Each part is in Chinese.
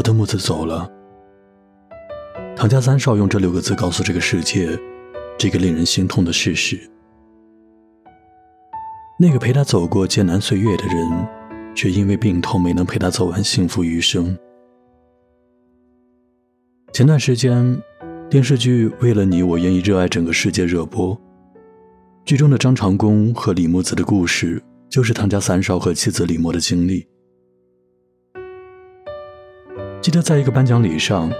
我的木子走了。唐家三少用这六个字告诉这个世界，这个令人心痛的事实。那个陪他走过艰难岁月的人，却因为病痛没能陪他走完幸福余生。前段时间，电视剧《为了你，我愿意热爱整个世界》热播，剧中的张长弓和李木子的故事，就是唐家三少和妻子李默的经历。记得在一个颁奖礼上，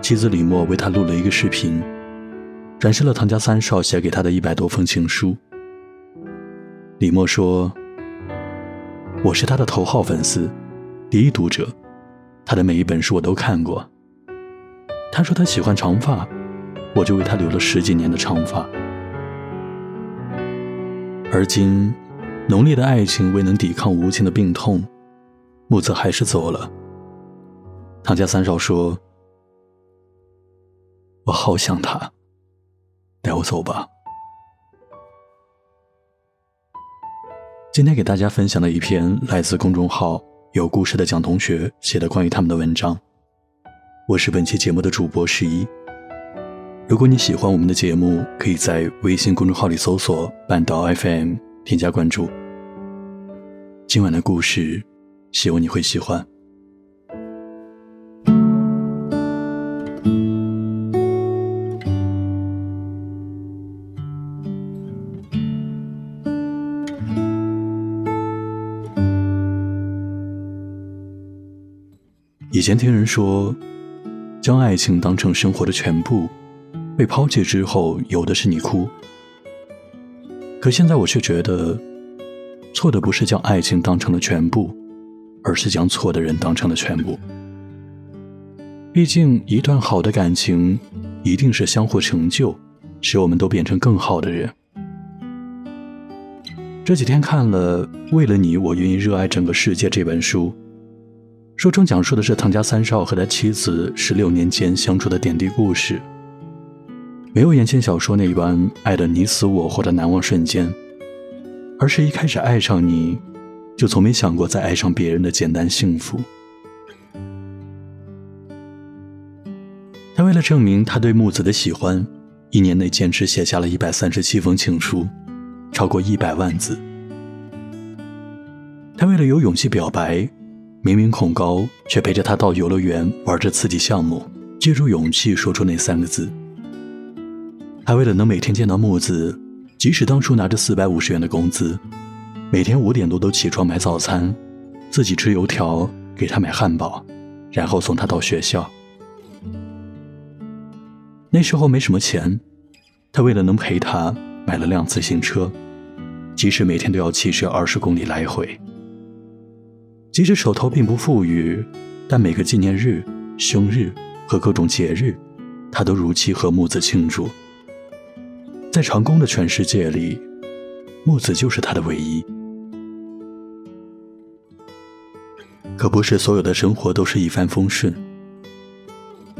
妻子李默为他录了一个视频，展示了唐家三少写给他的一百多封情书。李默说：“我是他的头号粉丝，第一读者，他的每一本书我都看过。他说他喜欢长发，我就为他留了十几年的长发。而今，浓烈的爱情未能抵抗无情的病痛，木子还是走了。唐家三少说：‘我好想他，带我走吧。’”今天给大家分享的一篇来自公众号“有故事的蒋同学”写的关于他们的文章。我是本期节目的主播十一。如果你喜欢我们的节目，可以在微信公众号里搜索“半岛 FM”，添加关注。今晚的故事，希望你会喜欢。以前听人说，将爱情当成生活的全部，被抛弃之后，有的是你哭。可现在我却觉得，错的不是将爱情当成了全部，而是将错的人当成了全部。毕竟，一段好的感情，一定是相互成就，使我们都变成更好的人。这几天看了《为了你，我愿意热爱整个世界》这本书。书中讲述的是唐家三少和他妻子十六年间相处的点滴故事，没有言情小说那般爱的你死我活的难忘瞬间，而是一开始爱上你，就从没想过再爱上别人的简单幸福。他为了证明他对木子的喜欢，一年内坚持写下了一百三十七封情书，超过一百万字。他为了有勇气表白。明明恐高，却陪着他到游乐园玩着刺激项目，借助勇气说出那三个字。他为了能每天见到木子，即使当初拿着四百五十元的工资，每天五点多都起床买早餐，自己吃油条，给他买汉堡，然后送他到学校。那时候没什么钱，他为了能陪他，买了辆自行车，即使每天都要骑车二十公里来回。即使手头并不富裕，但每个纪念日、生日和各种节日，他都如期和木子庆祝。在长工的全世界里，木子就是他的唯一。可不是所有的生活都是一帆风顺。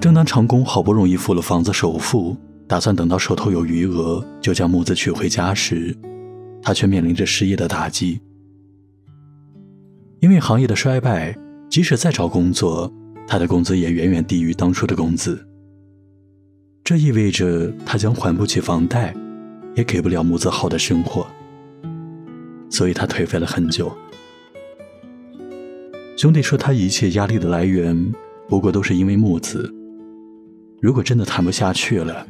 正当长工好不容易付了房子首付，打算等到手头有余额就将木子娶回家时，他却面临着失业的打击。因为行业的衰败，即使再找工作，他的工资也远远低于当初的工资。这意味着他将还不起房贷，也给不了木子好的生活。所以他颓废了很久。兄弟说他一切压力的来源，不过都是因为木子。如果真的谈不下去了，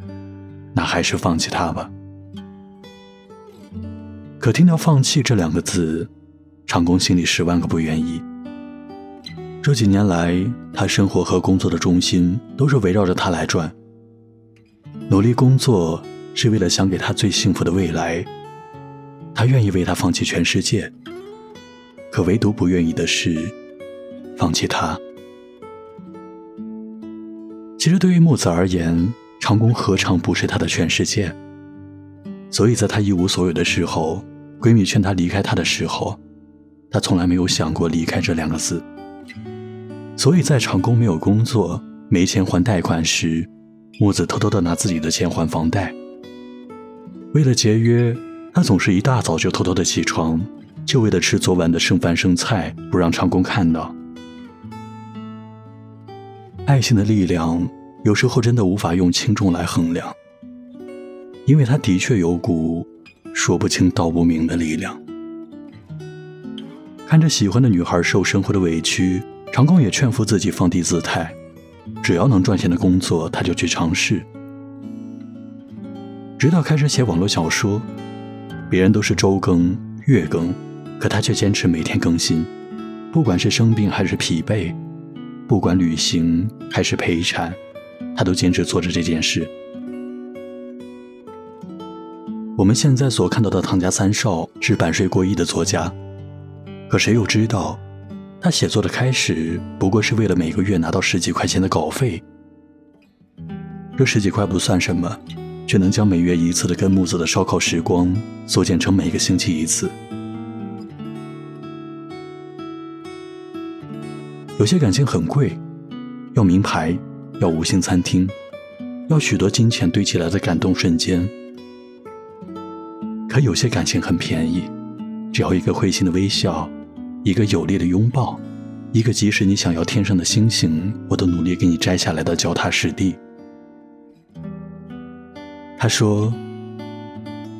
那还是放弃他吧。可听到“放弃”这两个字，长工心里十万个不愿意。这几年来，他生活和工作的中心都是围绕着他来转。努力工作是为了想给他最幸福的未来，他愿意为他放弃全世界。可唯独不愿意的是，放弃他。其实对于木子而言，长工何尝不是他的全世界？所以在他一无所有的时候，闺蜜劝他离开他的时候。他从来没有想过离开这两个字，所以在长工没有工作、没钱还贷款时，木子偷偷的拿自己的钱还房贷。为了节约，他总是一大早就偷偷的起床，就为了吃昨晚的剩饭剩菜，不让长工看到。爱情的力量有时候真的无法用轻重来衡量，因为它的确有股说不清道不明的力量。看着喜欢的女孩受生活的委屈，长工也劝服自己放低姿态，只要能赚钱的工作，他就去尝试。直到开始写网络小说，别人都是周更、月更，可他却坚持每天更新，不管是生病还是疲惫。不管旅行还是陪产，他都坚持做着这件事。我们现在所看到的唐家三少是版税过亿的作家，可谁又知道，他写作的开始不过是为了每个月拿到十几块钱的稿费。这十几块不算什么，却能将每月一次的跟木子的烧烤时光缩减成每个星期一次。有些感情很贵，要名牌，要五星餐厅，要许多金钱堆起来的感动瞬间。可有些感情很便宜，只要一个会心的微笑，一个有力的拥抱，一个即使你想要天上的星星，我都努力给你摘下来的脚踏实地。他说：“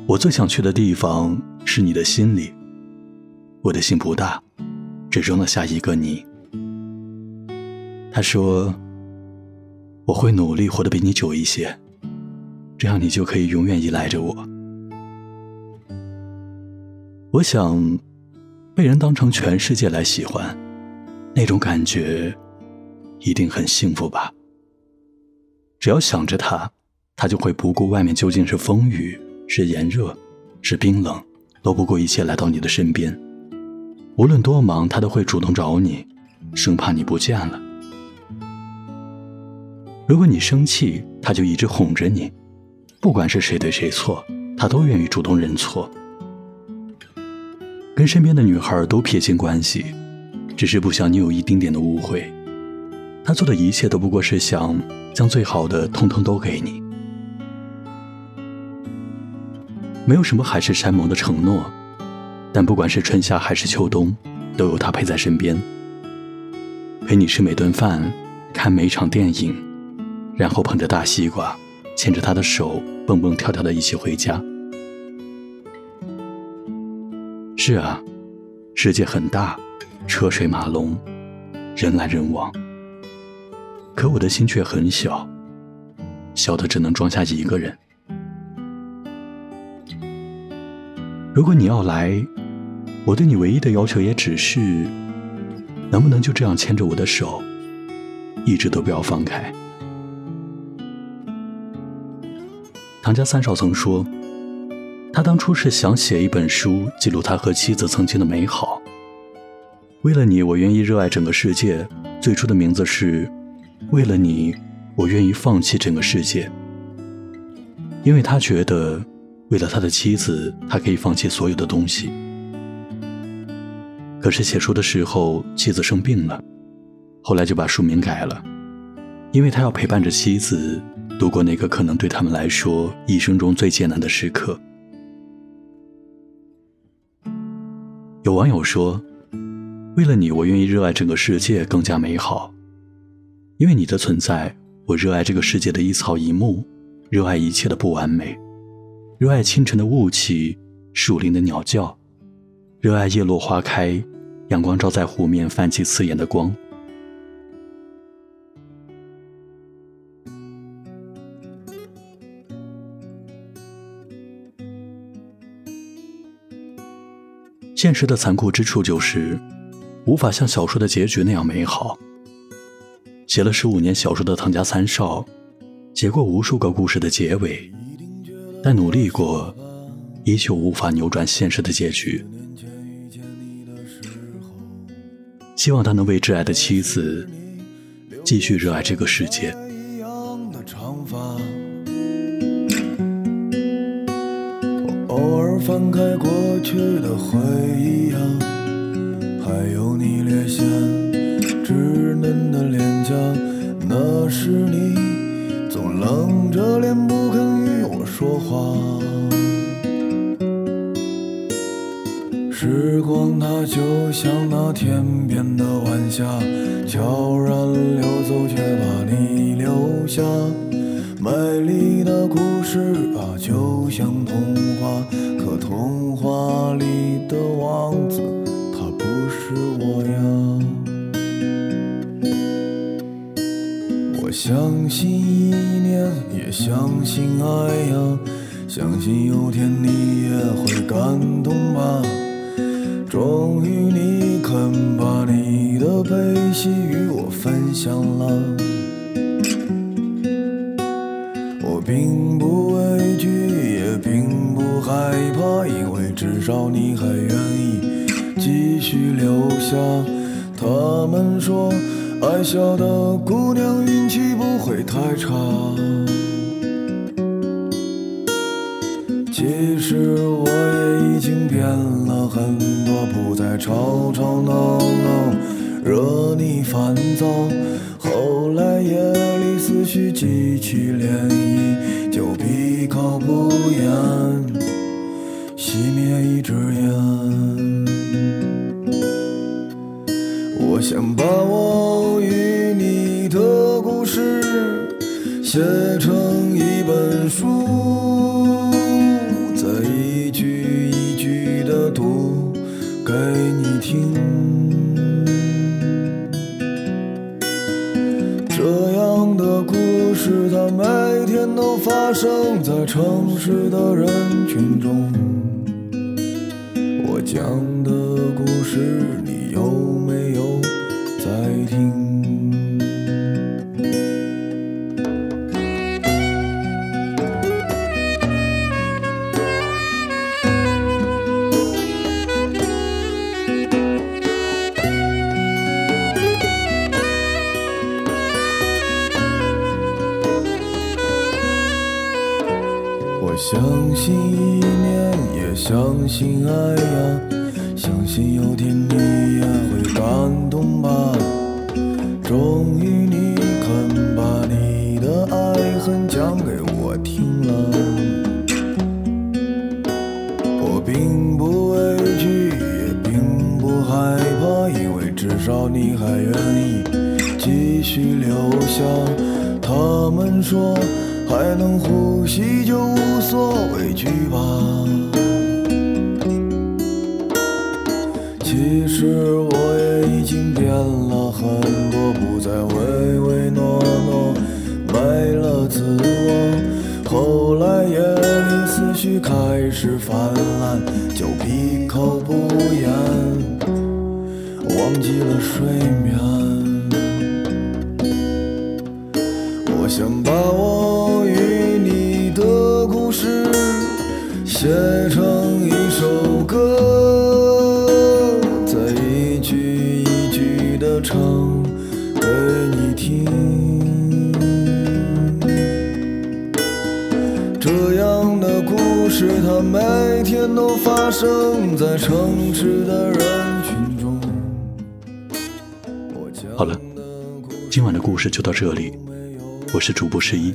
我最想去的地方是你的心里。我的心不大，只装得下一个你。”他说：“我会努力活得比你久一些，这样你就可以永远依赖着我。”我想，被人当成全世界来喜欢，那种感觉一定很幸福吧。只要想着他，他就会不顾外面究竟是风雨、是炎热、是冰冷，都不顾一切来到你的身边。无论多忙，他都会主动找你，生怕你不见了。如果你生气，他就一直哄着你，不管是谁对谁错，他都愿意主动认错。跟身边的女孩都撇清关系，只是不想你有一丁点的误会。他做的一切都不过是想将最好的通通都给你。没有什么海誓山盟的承诺，但不管是春夏还是秋冬，都有他陪在身边，陪你吃每顿饭，看每场电影。然后捧着大西瓜，牵着他的手，蹦蹦跳跳的一起回家。是啊，世界很大，车水马龙，人来人往。可我的心却很小，小的只能装下一个人。如果你要来，我对你唯一的要求也只是，能不能就这样牵着我的手，一直都不要放开。唐家三少曾说，他当初是想写一本书，记录他和妻子曾经的美好。为了你，我愿意热爱整个世界。最初的名字是，为了你，我愿意放弃整个世界。因为他觉得，为了他的妻子，他可以放弃所有的东西。可是写书的时候，妻子生病了，后来就把书名改了，因为他要陪伴着妻子。度过那个可能对他们来说一生中最艰难的时刻。有网友说：“为了你，我愿意热爱整个世界更加美好。因为你的存在，我热爱这个世界的一草一木，热爱一切的不完美，热爱清晨的雾气，树林的鸟叫，热爱叶落花开，阳光照在湖面泛起刺眼的光。”现实的残酷之处就是，无法像小说的结局那样美好。写了十五年小说的唐家三少，写过无数个故事的结尾，但努力过，依旧无法扭转现实的结局。希望他能为挚爱的妻子，继续热爱这个世界。翻开过去的回忆啊，还有你裂线稚嫩的脸颊，那是你总冷着脸不肯与我说话。时光它就像那天边的晚霞，悄然溜走，却把你留下。美丽的故事啊，就像童话，童话里的王子，他不是我呀。我相信一念，也相信爱呀，相信有天你也会感动吧。终于你肯把你的悲喜与我分享了，我，并不害怕，因为至少你还愿意继续留下。他们说，爱笑的姑娘运气不会太差。其实我也已经变了很多，不再吵吵闹闹，惹你烦躁。后来夜里思绪激起涟漪，写成一本书。再一句一句的读给你听，这样的故事它每天都发生在城市的人群中。我讲的故事，亲爱呀，相信有天你也会感动吧。终于你肯把你的爱恨讲给我听了，我并不畏惧，也并不害怕，因为至少你还愿意继续留下。他们说。还能呼吸就无所畏惧吧。实我也已经变了很多，不再唯唯诺诺，没了自我。后来夜里思绪开始泛滥，就闭口不言，忘记了睡眠。我想把我与你的故事写生在城市的人群中。好了，今晚的故事就到这里。我是主播十一，